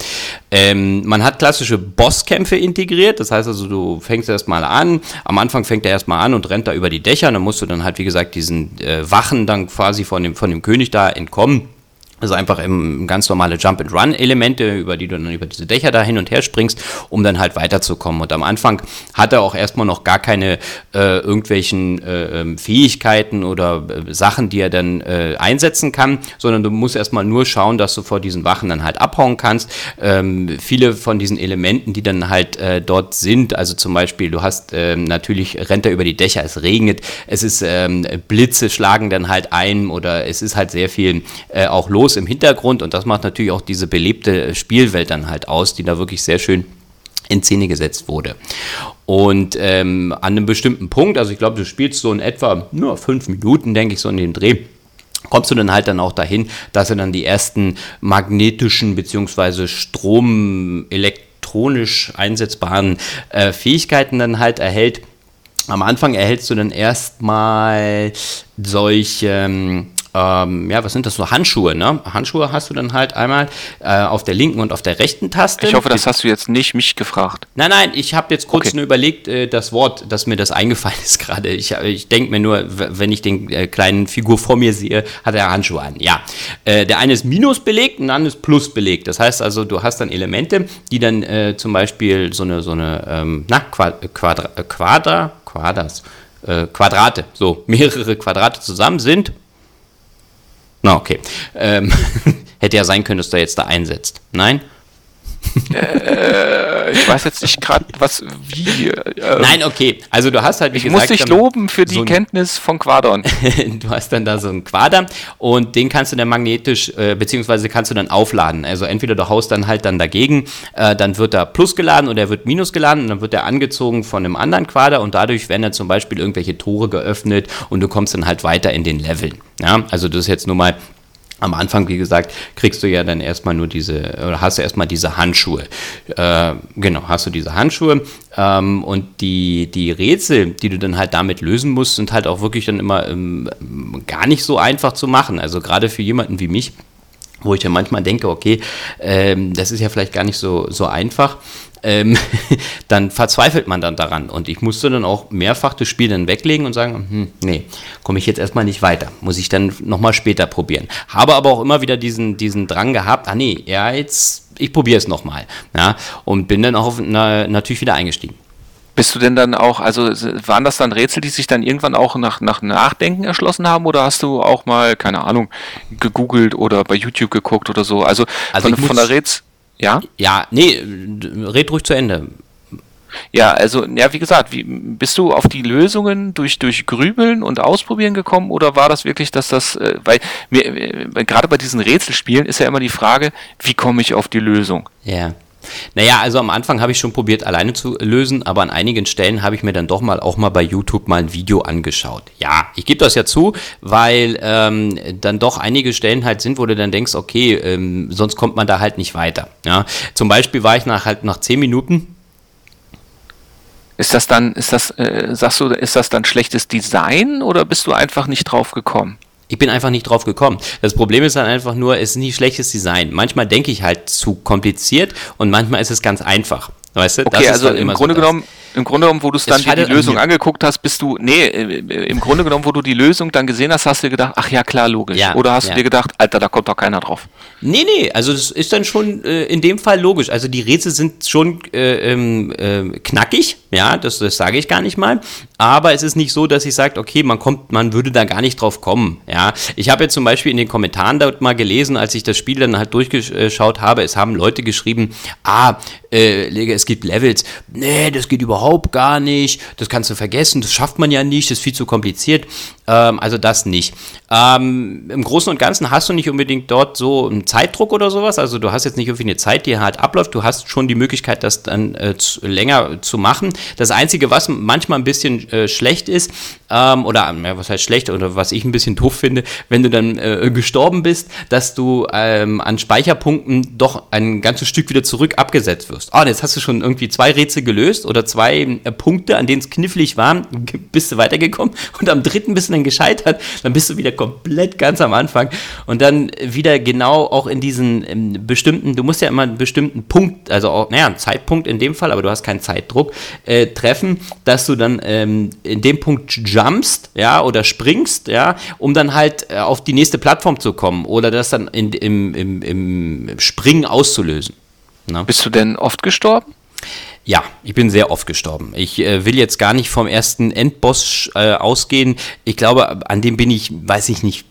Ähm, man hat klassische Bosskämpfe integriert, das heißt also, du fängst erstmal an, am Anfang fängt er erstmal an und rennt da über die Dächer, dann musst du dann halt, wie gesagt, diesen äh, Wachen dann quasi von dem, von dem König da entkommen also einfach im ganz normale Jump-and-Run-Elemente, über die du dann über diese Dächer da hin und her springst, um dann halt weiterzukommen. Und am Anfang hat er auch erstmal noch gar keine äh, irgendwelchen äh, ähm, Fähigkeiten oder äh, Sachen, die er dann äh, einsetzen kann, sondern du musst erstmal nur schauen, dass du vor diesen Wachen dann halt abhauen kannst. Ähm, viele von diesen Elementen, die dann halt äh, dort sind, also zum Beispiel, du hast ähm, natürlich rennt er über die Dächer, es regnet, es ist ähm, Blitze schlagen dann halt ein oder es ist halt sehr viel äh, auch los los im Hintergrund und das macht natürlich auch diese belebte Spielwelt dann halt aus, die da wirklich sehr schön in Szene gesetzt wurde. Und ähm, an einem bestimmten Punkt, also ich glaube, du spielst so in etwa nur fünf Minuten, denke ich, so in dem Dreh, kommst du dann halt dann auch dahin, dass er dann die ersten magnetischen bzw. stromelektronisch einsetzbaren äh, Fähigkeiten dann halt erhält. Am Anfang erhältst du dann erstmal solche ähm, ähm, ja, was sind das so Handschuhe, ne? Handschuhe hast du dann halt einmal äh, auf der linken und auf der rechten Taste.
Ich hoffe, das hast du jetzt nicht mich gefragt.
Nein, nein, ich habe jetzt kurz okay. nur überlegt, äh, das Wort, dass mir das eingefallen ist gerade. Ich, ich denke mir nur, wenn ich den äh, kleinen Figur vor mir sehe, hat er Handschuhe an. Ja, äh, der eine ist Minus belegt und der andere ist Plus belegt. Das heißt also, du hast dann Elemente, die dann äh, zum Beispiel so eine, so eine, ähm, na, Quadra, Quadra, Quadras, äh, Quadrate, so mehrere Quadrate zusammen sind na, okay. Ähm, hätte ja sein können, dass du jetzt da einsetzt. Nein?
äh, ich weiß jetzt nicht gerade, was, wie.
Äh, Nein, okay. Also du hast halt,
wie ich gesagt. Ich muss dich loben für die so Kenntnis von Quadern.
du hast dann da so einen Quader und den kannst du dann magnetisch, äh, beziehungsweise kannst du dann aufladen. Also entweder du haust dann halt dann dagegen, äh, dann wird er Plus geladen oder er wird Minus geladen und dann wird er angezogen von einem anderen Quader und dadurch werden dann zum Beispiel irgendwelche Tore geöffnet und du kommst dann halt weiter in den Leveln. Ja, also das ist jetzt nur mal am Anfang, wie gesagt, kriegst du ja dann erstmal nur diese, oder hast du erstmal diese Handschuhe. Äh, genau, hast du diese Handschuhe. Ähm, und die, die Rätsel, die du dann halt damit lösen musst, sind halt auch wirklich dann immer ähm, gar nicht so einfach zu machen. Also gerade für jemanden wie mich, wo ich ja manchmal denke, okay, ähm, das ist ja vielleicht gar nicht so, so einfach ähm, dann verzweifelt man dann daran. Und ich musste dann auch mehrfach das Spiel dann weglegen und sagen, hm, nee, komme ich jetzt erstmal nicht weiter. Muss ich dann nochmal später probieren. Habe aber auch immer wieder diesen, diesen Drang gehabt, ah nee, ja, jetzt, ich probiere es nochmal. Ja, und bin dann auch na, natürlich wieder eingestiegen.
Bist du denn dann auch, also waren das dann Rätsel, die sich dann irgendwann auch nach, nach Nachdenken erschlossen haben oder hast du auch mal, keine Ahnung, gegoogelt oder bei YouTube geguckt oder so? Also, also von, von der Rätsel.
Ja? Ja, nee, red ruhig zu Ende.
Ja, also, ja, wie gesagt, wie, bist du auf die Lösungen durch, durch Grübeln und Ausprobieren gekommen oder war das wirklich, dass das, äh, weil mir, äh, gerade bei diesen Rätselspielen ist ja immer die Frage, wie komme ich auf die Lösung?
Ja. Naja, also am Anfang habe ich schon probiert, alleine zu lösen, aber an einigen Stellen habe ich mir dann doch mal auch mal bei YouTube mal ein Video angeschaut. Ja, ich gebe das ja zu, weil ähm, dann doch einige Stellen halt sind, wo du dann denkst, okay, ähm, sonst kommt man da halt nicht weiter. Ja, zum Beispiel war ich nach halt nach zehn Minuten
ist das dann, ist das, äh, sagst du, ist das dann schlechtes Design oder bist du einfach nicht drauf gekommen?
Ich bin einfach nicht drauf gekommen. Das Problem ist dann einfach nur, es ist nicht schlechtes Design. Manchmal denke ich halt zu kompliziert und manchmal ist es ganz einfach. Weißt du?
Okay, also im Grunde so genommen, im Grunde genommen, wo du es dann die Lösung an angeguckt hast, bist du, nee, im Grunde genommen, wo du die Lösung dann gesehen hast, hast du dir gedacht, ach ja, klar, logisch. Ja, Oder hast ja. du dir gedacht, Alter, da kommt doch keiner drauf.
Nee, nee, also das ist dann schon äh, in dem Fall logisch. Also die Rätsel sind schon äh, ähm, äh, knackig, ja, das, das sage ich gar nicht mal. Aber es ist nicht so, dass ich sage, okay, man kommt, man würde da gar nicht drauf kommen. Ja, ich habe jetzt zum Beispiel in den Kommentaren dort mal gelesen, als ich das Spiel dann halt durchgeschaut habe, es haben Leute geschrieben, ah, äh, es gibt Levels, nee, das geht überhaupt gar nicht, das kannst du vergessen, das schafft man ja nicht, das ist viel zu kompliziert. Ähm, also das nicht. Ähm, Im Großen und Ganzen hast du nicht unbedingt dort so einen Zeitdruck oder sowas. Also du hast jetzt nicht irgendwie eine Zeit, die halt abläuft. Du hast schon die Möglichkeit, das dann äh, zu, länger zu machen. Das Einzige, was manchmal ein bisschen äh, schlecht ist, ähm, oder ja, was heißt schlecht, oder was ich ein bisschen doof finde, wenn du dann äh, gestorben bist, dass du ähm, an Speicherpunkten doch ein ganzes Stück wieder zurück abgesetzt wirst. Ah, jetzt hast du schon irgendwie zwei Rätsel gelöst oder zwei äh, Punkte, an denen es knifflig war, bist du weitergekommen und am dritten bist du dann gescheitert, dann bist du wieder komplett ganz am Anfang und dann wieder genau auch in diesen ähm, bestimmten, du musst ja immer einen bestimmten Punkt, also auch, naja, einen Zeitpunkt in dem Fall, aber du hast keinen Zeitdruck, äh, treffen, dass du dann ähm, in dem Punkt jumpst, ja, oder springst, ja, um dann halt äh, auf die nächste Plattform zu kommen oder das dann in, im, im, im Springen auszulösen.
Na? Bist du denn oft gestorben?
Ja, ich bin sehr oft gestorben. Ich äh, will jetzt gar nicht vom ersten Endboss äh, ausgehen. Ich glaube, an dem bin ich, weiß ich nicht,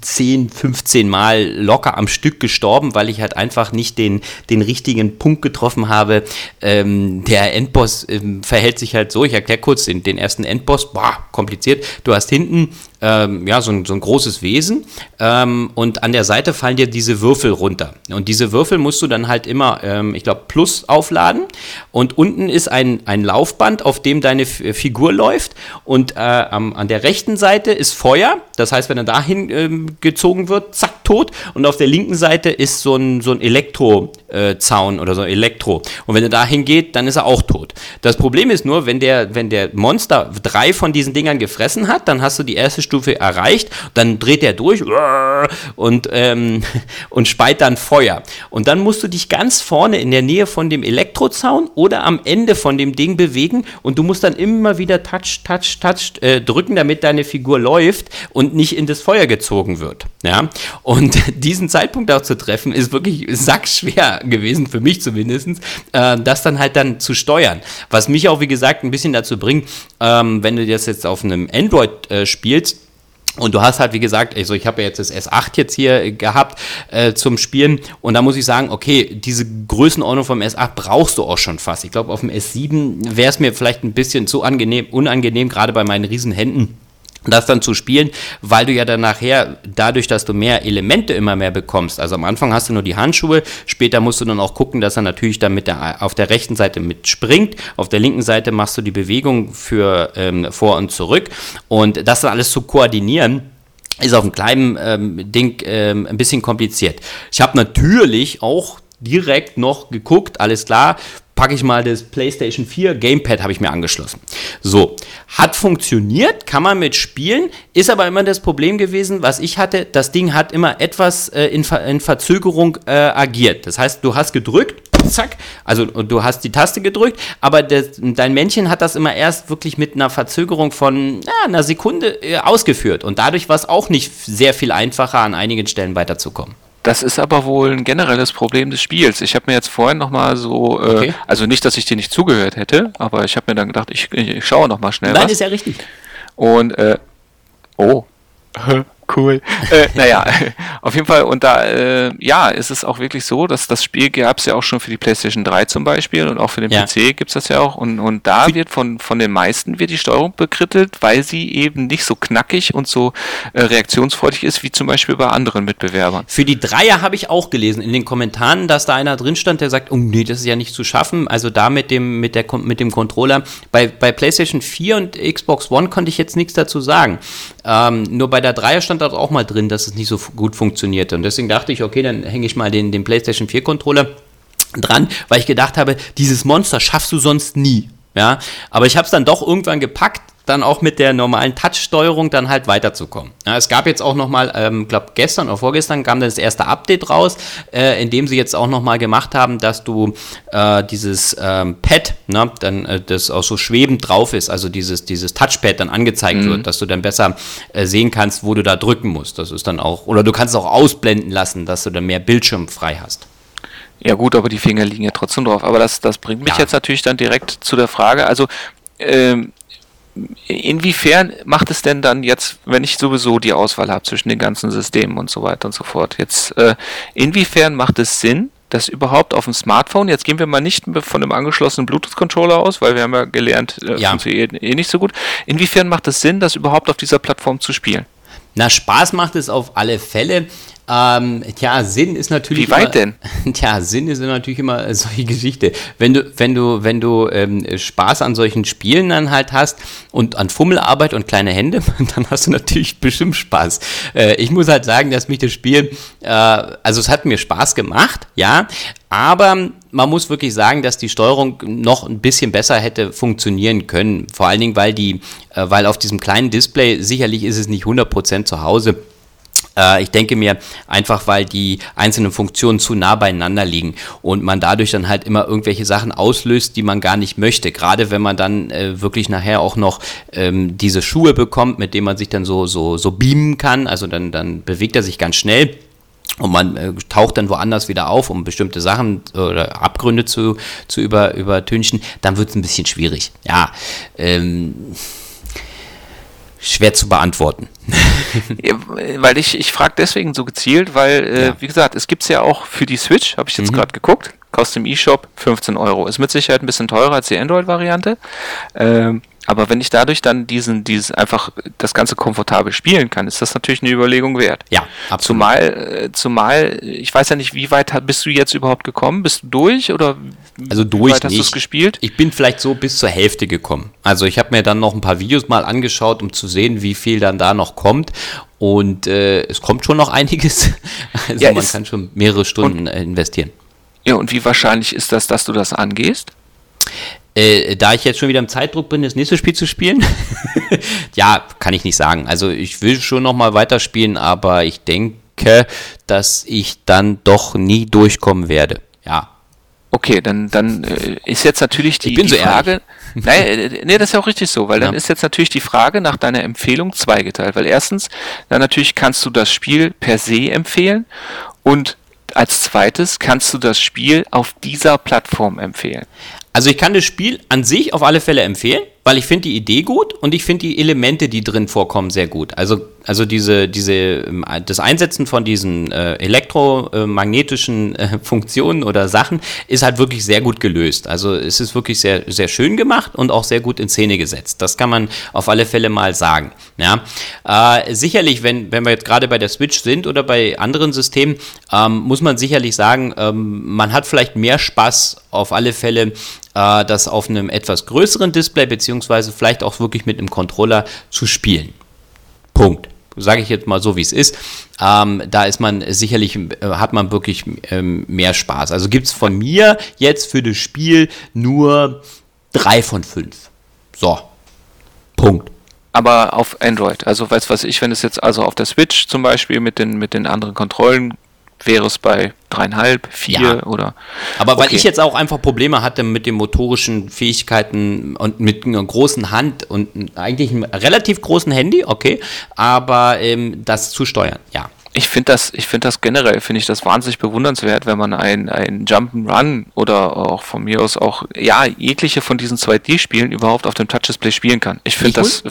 10, 15 Mal locker am Stück gestorben, weil ich halt einfach nicht den, den richtigen Punkt getroffen habe. Ähm, der Endboss ähm, verhält sich halt so, ich erkläre kurz den, den ersten Endboss, boah, kompliziert. Du hast hinten ähm, ja, so ein, so ein großes Wesen. Ähm, und an der Seite fallen dir diese Würfel runter. Und diese Würfel musst du dann halt immer, ähm, ich glaube, plus aufladen. Und unten ist ein, ein Laufband, auf dem deine F äh, Figur läuft. Und äh, am, an der rechten Seite ist Feuer, das heißt, wenn er dahin ähm, gezogen wird, zack, tot. Und auf der linken Seite ist so ein, so ein Elektrozaun äh, oder so Elektro und wenn er dahin geht, dann ist er auch tot. Das Problem ist nur, wenn der, wenn der Monster drei von diesen Dingern gefressen hat, dann hast du die erste Stufe erreicht, dann dreht er durch und, ähm, und speit dann Feuer. Und dann musst du dich ganz vorne in der Nähe von dem Elektrozaun oder am Ende von dem Ding bewegen und du musst dann immer wieder Touch, Touch, Touch äh, drücken, damit deine Figur läuft und nicht in das Feuer gezogen wird. Ja? Und diesen Zeitpunkt auch zu treffen, ist wirklich sackschwer gewesen, für mich zumindest, äh, das dann halt dann zu steuern. Was mich auch, wie gesagt, ein bisschen dazu bringt, ähm, wenn du das jetzt auf einem Android äh, spielst, und du hast halt, wie gesagt, also ich habe ja jetzt das S8 jetzt hier gehabt äh, zum Spielen und da muss ich sagen, okay, diese Größenordnung vom S8 brauchst du auch schon fast. Ich glaube, auf dem S7 wäre es mir vielleicht ein bisschen zu angenehm, unangenehm, gerade bei meinen riesen Händen das dann zu spielen, weil du ja dann nachher, dadurch, dass du mehr Elemente immer mehr bekommst, also am Anfang hast du nur die Handschuhe, später musst du dann auch gucken, dass er natürlich dann mit der, auf der rechten Seite mitspringt, auf der linken Seite machst du die Bewegung für ähm, vor und zurück und das dann alles zu koordinieren, ist auf einem kleinen ähm, Ding ähm, ein bisschen kompliziert. Ich habe natürlich auch direkt noch geguckt, alles klar, packe ich mal das PlayStation 4 Gamepad habe ich mir angeschlossen. So, hat funktioniert, kann man mitspielen, ist aber immer das Problem gewesen, was ich hatte, das Ding hat immer etwas äh, in, Ver in, Verzögerung äh, agiert. Das heißt, du hast gedrückt, zack, also du hast die Taste gedrückt, aber das, dein Männchen hat das immer erst wirklich mit einer Verzögerung von ja, einer Sekunde äh, ausgeführt und dadurch war es auch nicht sehr viel einfacher, an einigen Stellen weiterzukommen.
Das ist aber wohl ein generelles Problem des Spiels. Ich habe mir jetzt vorhin nochmal so, äh, okay. also nicht, dass ich dir nicht zugehört hätte, aber ich habe mir dann gedacht, ich, ich, ich schaue nochmal schnell.
Nein, was. ist ja richtig.
Und, äh, oh, cool. Äh, naja, auf jeden Fall. Und da, äh, ja, ist es auch wirklich so, dass das Spiel gab es ja auch schon für die PlayStation 3 zum Beispiel und auch für den ja. PC gibt es das ja auch. Und, und da wird von, von den meisten wird die Steuerung bekrittelt, weil sie eben nicht so knackig und so äh, reaktionsfreudig ist, wie zum Beispiel bei anderen Mitbewerbern.
Für die Dreier habe ich auch gelesen in den Kommentaren, dass da einer drin stand, der sagt, oh nee, das ist ja nicht zu schaffen. Also da mit dem, mit der, mit dem Controller. Bei, bei PlayStation 4 und Xbox One konnte ich jetzt nichts dazu sagen. Ähm, nur bei der Dreier stand da auch mal drin, dass es nicht so gut funktionierte. Und deswegen dachte ich, okay, dann hänge ich mal den, den PlayStation 4 Controller dran, weil ich gedacht habe, dieses Monster schaffst du sonst nie. Ja, aber ich habe es dann doch irgendwann gepackt, dann auch mit der normalen Touch-Steuerung dann halt weiterzukommen. Ja, es gab jetzt auch nochmal, ähm, glaube gestern oder vorgestern kam das erste Update raus, äh, in dem sie jetzt auch nochmal gemacht haben, dass du äh, dieses ähm, Pad, ne, dann äh, das auch so schwebend drauf ist, also dieses, dieses Touchpad dann angezeigt mhm. wird, dass du dann besser äh, sehen kannst, wo du da drücken musst. Das ist dann auch, oder du kannst es auch ausblenden lassen, dass du dann mehr Bildschirm frei hast.
Ja gut, aber die Finger liegen ja trotzdem drauf. Aber das, das bringt mich ja. jetzt natürlich dann direkt zu der Frage, also ähm, inwiefern macht es denn dann jetzt, wenn ich sowieso die Auswahl habe zwischen den ganzen Systemen und so weiter und so fort, jetzt äh, inwiefern macht es Sinn, das überhaupt auf dem Smartphone, jetzt gehen wir mal nicht von einem angeschlossenen Bluetooth-Controller aus, weil wir haben ja gelernt, äh, ja. funktioniert eh nicht so gut. Inwiefern macht es Sinn, das überhaupt auf dieser Plattform zu spielen?
Na, Spaß macht es auf alle Fälle. Ähm, tja, Sinn ist natürlich.
Wie weit immer,
denn? Tja, Sinn ist natürlich immer solche Geschichte. Wenn du, wenn du, wenn du ähm, Spaß an solchen Spielen dann halt hast und an Fummelarbeit und kleine Hände, dann hast du natürlich bestimmt Spaß. Äh, ich muss halt sagen, dass mich das Spiel, äh, also es hat mir Spaß gemacht, ja, aber man muss wirklich sagen, dass die Steuerung noch ein bisschen besser hätte funktionieren können. Vor allen Dingen, weil die, äh, weil auf diesem kleinen Display sicherlich ist es nicht 100% zu Hause äh, ich denke mir einfach, weil die einzelnen Funktionen zu nah beieinander liegen und man dadurch dann halt immer irgendwelche Sachen auslöst, die man gar nicht möchte. Gerade wenn man dann äh, wirklich nachher auch noch ähm, diese Schuhe bekommt, mit denen man sich dann so, so, so beamen kann. Also dann, dann bewegt er sich ganz schnell. Und man äh, taucht dann woanders wieder auf, um bestimmte Sachen oder Abgründe zu, zu über, übertünchen, dann wird es ein bisschen schwierig. Ja, ähm, schwer zu beantworten.
weil ich, ich frage deswegen so gezielt, weil, äh, ja. wie gesagt, es gibt es ja auch für die Switch, habe ich jetzt mhm. gerade geguckt, kostet im eShop 15 Euro. Ist mit Sicherheit ein bisschen teurer als die Android-Variante. Ähm, aber wenn ich dadurch dann diesen, dieses einfach das Ganze komfortabel spielen kann, ist das natürlich eine Überlegung wert.
Ja,
absolut. Zumal, äh, zumal, ich weiß ja nicht, wie weit bist du jetzt überhaupt gekommen? Bist du durch oder
also durch wie weit
hast du es gespielt?
Ich bin vielleicht so bis zur Hälfte gekommen. Also ich habe mir dann noch ein paar Videos mal angeschaut, um zu sehen, wie viel dann da noch kommt. Und äh, es kommt schon noch einiges. Also ja, man kann schon mehrere Stunden investieren.
Ja, und wie wahrscheinlich ist das, dass du das angehst?
Äh, da ich jetzt schon wieder im Zeitdruck bin, das nächste Spiel zu spielen, ja, kann ich nicht sagen. Also ich will schon noch mal weiterspielen, aber ich denke, dass ich dann doch nie durchkommen werde. Ja.
Okay, dann, dann äh, ist jetzt natürlich die,
ich bin
die
so Frage.
Nein, äh, nee, das ist ja auch richtig so, weil ja. dann ist jetzt natürlich die Frage nach deiner Empfehlung zweigeteilt. Weil erstens, dann natürlich kannst du das Spiel per se empfehlen und als zweites kannst du das Spiel auf dieser Plattform empfehlen.
Also ich kann das Spiel an sich auf alle Fälle empfehlen, weil ich finde die Idee gut und ich finde die Elemente, die drin vorkommen, sehr gut. Also, also diese, diese, ähm, das Einsetzen von diesen äh, elektromagnetischen äh, Funktionen oder Sachen ist halt wirklich sehr gut gelöst. Also es ist wirklich sehr, sehr schön gemacht und auch sehr gut in Szene gesetzt. Das kann man auf alle Fälle mal sagen. Ja? Äh, sicherlich, wenn, wenn wir jetzt gerade bei der Switch sind oder bei anderen Systemen, ähm, muss man sicherlich sagen, ähm, man hat vielleicht mehr Spaß auf alle Fälle äh, das auf einem etwas größeren Display beziehungsweise vielleicht auch wirklich mit einem Controller zu spielen. Punkt. Sage ich jetzt mal so, wie es ist. Ähm, da ist man sicherlich, äh, hat man wirklich ähm, mehr Spaß. Also gibt es von mir jetzt für das Spiel nur drei von fünf. So. Punkt
aber auf Android. Also weiß was ich, wenn es jetzt also auf der Switch zum Beispiel mit den mit den anderen Kontrollen wäre es bei dreieinhalb, vier ja. oder.
Aber weil okay. ich jetzt auch einfach Probleme hatte mit den motorischen Fähigkeiten und mit einer großen Hand und eigentlich einem relativ großen Handy, okay, aber ähm, das zu steuern, ja.
Ich finde das, ich finde das generell, finde ich das wahnsinnig bewundernswert, wenn man ein, ein Jump'n'Run oder auch von mir aus auch, ja, jegliche von diesen 2D-Spielen überhaupt auf dem Touch-Display spielen kann. Ich finde das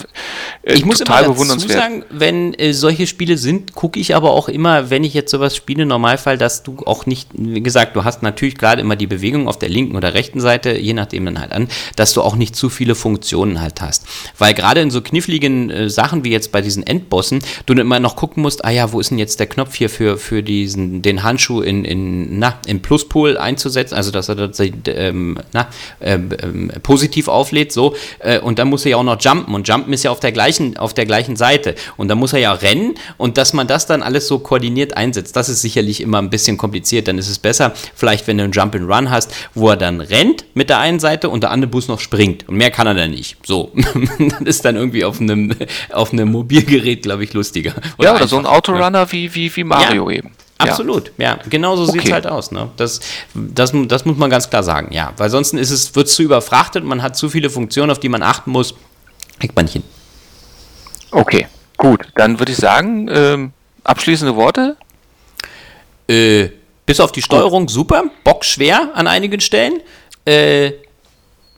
äh, ich muss total immer bewundernswert. Sagen, wenn äh, solche Spiele sind, gucke ich aber auch immer, wenn ich jetzt sowas spiele, im Normalfall, dass du auch nicht, wie gesagt, du hast natürlich gerade immer die Bewegung auf der linken oder rechten Seite, je nachdem dann halt an, dass du auch nicht zu viele Funktionen halt hast. Weil gerade in so kniffligen äh, Sachen wie jetzt bei diesen Endbossen, du immer noch gucken musst, ah ja, wo ist denn jetzt der Knopf hier für, für diesen, den Handschuh in, in, na, im Pluspol einzusetzen, also dass er das ähm, na, ähm, ähm, positiv auflädt, so, äh, und dann muss er ja auch noch jumpen und jumpen ist ja auf der gleichen, auf der gleichen Seite. Und dann muss er ja rennen und dass man das dann alles so koordiniert einsetzt, das ist sicherlich immer ein bisschen kompliziert, dann ist es besser, vielleicht wenn du einen Jump and Run hast, wo er dann rennt mit der einen Seite und der andere Bus noch springt. Und mehr kann er dann nicht, so, das ist dann irgendwie auf einem, auf einem Mobilgerät, glaube ich, lustiger.
Oder ja, oder so ein Autorunner wie, wie, wie Mario ja. eben.
Absolut, ja. Genau so okay. sieht es halt aus. Ne? Das, das, das muss man ganz klar sagen, ja. Weil sonst ist es, wird es zu überfrachtet, man hat zu viele Funktionen, auf die man achten muss. Kriegt man nicht hin.
Okay, gut. Dann würde ich sagen, ähm, abschließende Worte?
Äh, bis auf die Steuerung, super. Bock schwer an einigen Stellen. Äh,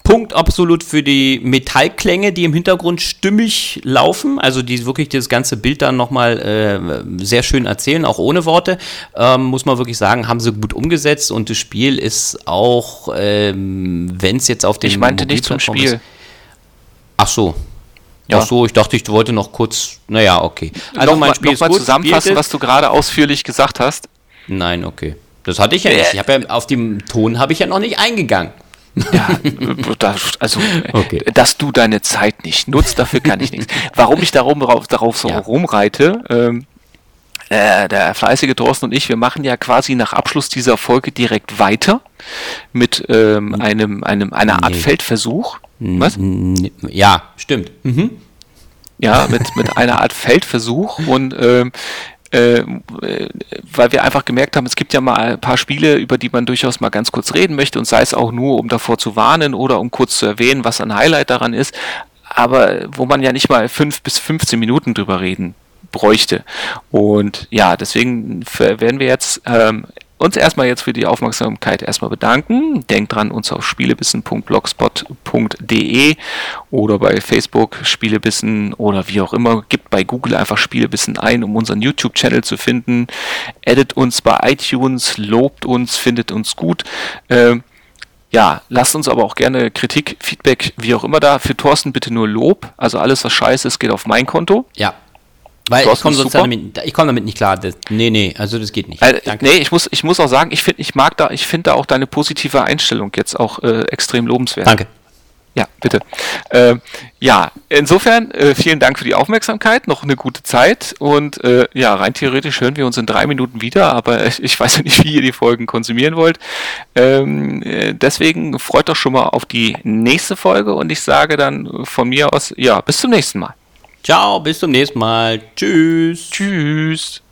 Punkt absolut für die Metallklänge, die im Hintergrund stimmig laufen, also die wirklich das ganze Bild dann nochmal äh, sehr schön erzählen, auch ohne Worte, ähm, muss man wirklich sagen, haben sie gut umgesetzt und das Spiel ist auch, ähm, wenn es jetzt auf den
Ich meinte nicht zum Spiel. Ist,
ach so. Ja. Ach so, ich dachte, ich wollte noch kurz, naja, okay.
Also noch mein Spiel noch mal zusammenfassen, was du gerade ausführlich gesagt hast.
Nein, okay. Das hatte ich ja nicht. Ich habe ja auf dem Ton habe ich ja noch nicht eingegangen.
Ja, also, okay. dass du deine Zeit nicht nutzt, dafür kann ich nichts. Warum ich darum, darauf, darauf so ja. rumreite, ähm, äh, der fleißige Thorsten und ich, wir machen ja quasi nach Abschluss dieser Folge direkt weiter mit ähm, einem, einem, einer Art nee. Feldversuch.
Was? Ja, stimmt. Mhm.
Ja, mit, mit einer Art Feldversuch und ähm, äh, weil wir einfach gemerkt haben, es gibt ja mal ein paar Spiele, über die man durchaus mal ganz kurz reden möchte und sei es auch nur, um davor zu warnen oder um kurz zu erwähnen, was ein Highlight daran ist, aber wo man ja nicht mal fünf bis 15 Minuten drüber reden bräuchte. Und ja, deswegen werden wir jetzt ähm, uns erstmal jetzt für die Aufmerksamkeit erstmal bedanken. Denkt dran, uns auf spielebissen.blogspot.de oder bei Facebook Spielebissen oder wie auch immer. Gibt bei Google einfach Spielebissen ein, um unseren YouTube-Channel zu finden. Edit uns bei iTunes, lobt uns, findet uns gut. Ähm, ja, lasst uns aber auch gerne Kritik, Feedback, wie auch immer da. Für Thorsten bitte nur Lob. Also alles, was scheiße ist, geht auf mein Konto.
Ja, weil ich komme damit, komm damit nicht klar. Das, nee, nee, also das geht nicht.
Äh, Danke. Nee, ich muss, ich muss auch sagen, ich finde, ich mag da, ich finde da auch deine positive Einstellung jetzt auch äh, extrem lobenswert.
Danke.
Ja, bitte. Äh, ja, insofern äh, vielen Dank für die Aufmerksamkeit, noch eine gute Zeit und äh, ja, rein theoretisch hören wir uns in drei Minuten wieder, aber ich weiß ja nicht, wie ihr die Folgen konsumieren wollt. Ähm, äh, deswegen freut euch schon mal auf die nächste Folge und ich sage dann von mir aus, ja, bis zum nächsten Mal.
Ciao, bis zum nächsten Mal. Tschüss.
Tschüss.